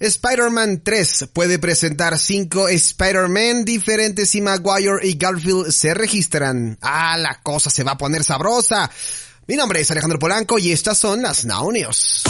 Spider-Man 3 puede presentar 5 Spider-Man diferentes y Maguire y Garfield se registran. Ah, la cosa se va a poner sabrosa. Mi nombre es Alejandro Polanco y estas son las Now News.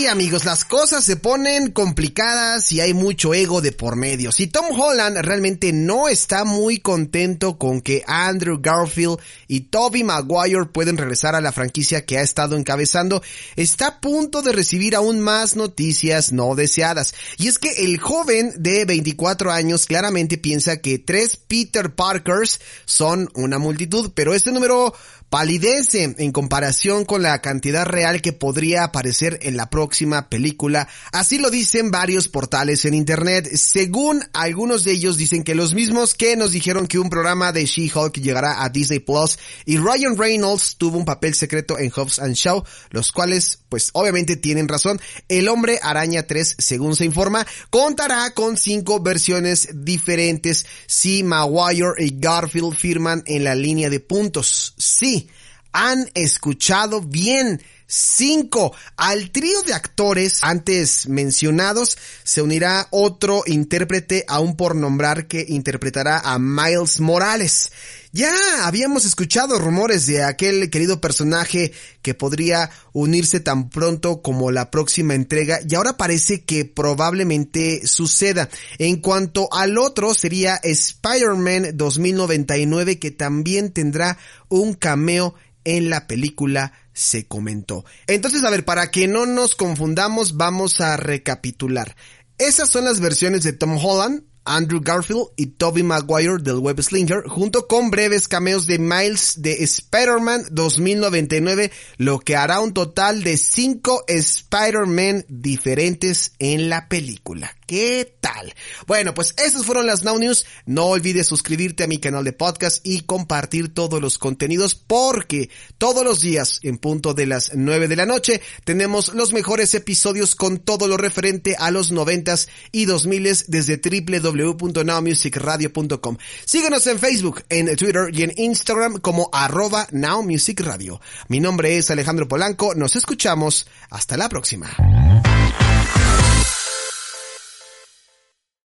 Sí, amigos, las cosas se ponen complicadas y hay mucho ego de por medio. Si Tom Holland realmente no está muy contento con que Andrew Garfield y Toby Maguire pueden regresar a la franquicia que ha estado encabezando, está a punto de recibir aún más noticias no deseadas. Y es que el joven de 24 años claramente piensa que tres Peter Parkers son una multitud, pero este número palidece en comparación con la cantidad real que podría aparecer en la próxima película. Así lo dicen varios portales en internet. Según algunos de ellos dicen que los mismos que nos dijeron que un programa de She-Hulk llegará a Disney Plus y Ryan Reynolds tuvo un papel secreto en Hobbs and Shaw, los cuales pues obviamente tienen razón. El hombre araña 3, según se informa, contará con cinco versiones diferentes si Maguire y Garfield firman en la línea de puntos. Sí, han escuchado bien. 5. Al trío de actores antes mencionados se unirá otro intérprete aún por nombrar que interpretará a Miles Morales. Ya habíamos escuchado rumores de aquel querido personaje que podría unirse tan pronto como la próxima entrega y ahora parece que probablemente suceda. En cuanto al otro sería Spider-Man 2099 que también tendrá un cameo en la película se comentó. Entonces, a ver, para que no nos confundamos, vamos a recapitular. Esas son las versiones de Tom Holland, Andrew Garfield y Tobey Maguire del Web Slinger, junto con breves cameos de Miles de Spider-Man 2099, lo que hará un total de 5 Spider-Man diferentes en la película. ¿Qué tal? Bueno, pues estas fueron las Now News. No olvides suscribirte a mi canal de podcast y compartir todos los contenidos porque todos los días en punto de las 9 de la noche tenemos los mejores episodios con todo lo referente a los noventas y 2000 desde www.nowmusicradio.com. Síguenos en Facebook, en Twitter y en Instagram como arroba Now Music Radio. Mi nombre es Alejandro Polanco. Nos escuchamos. Hasta la próxima.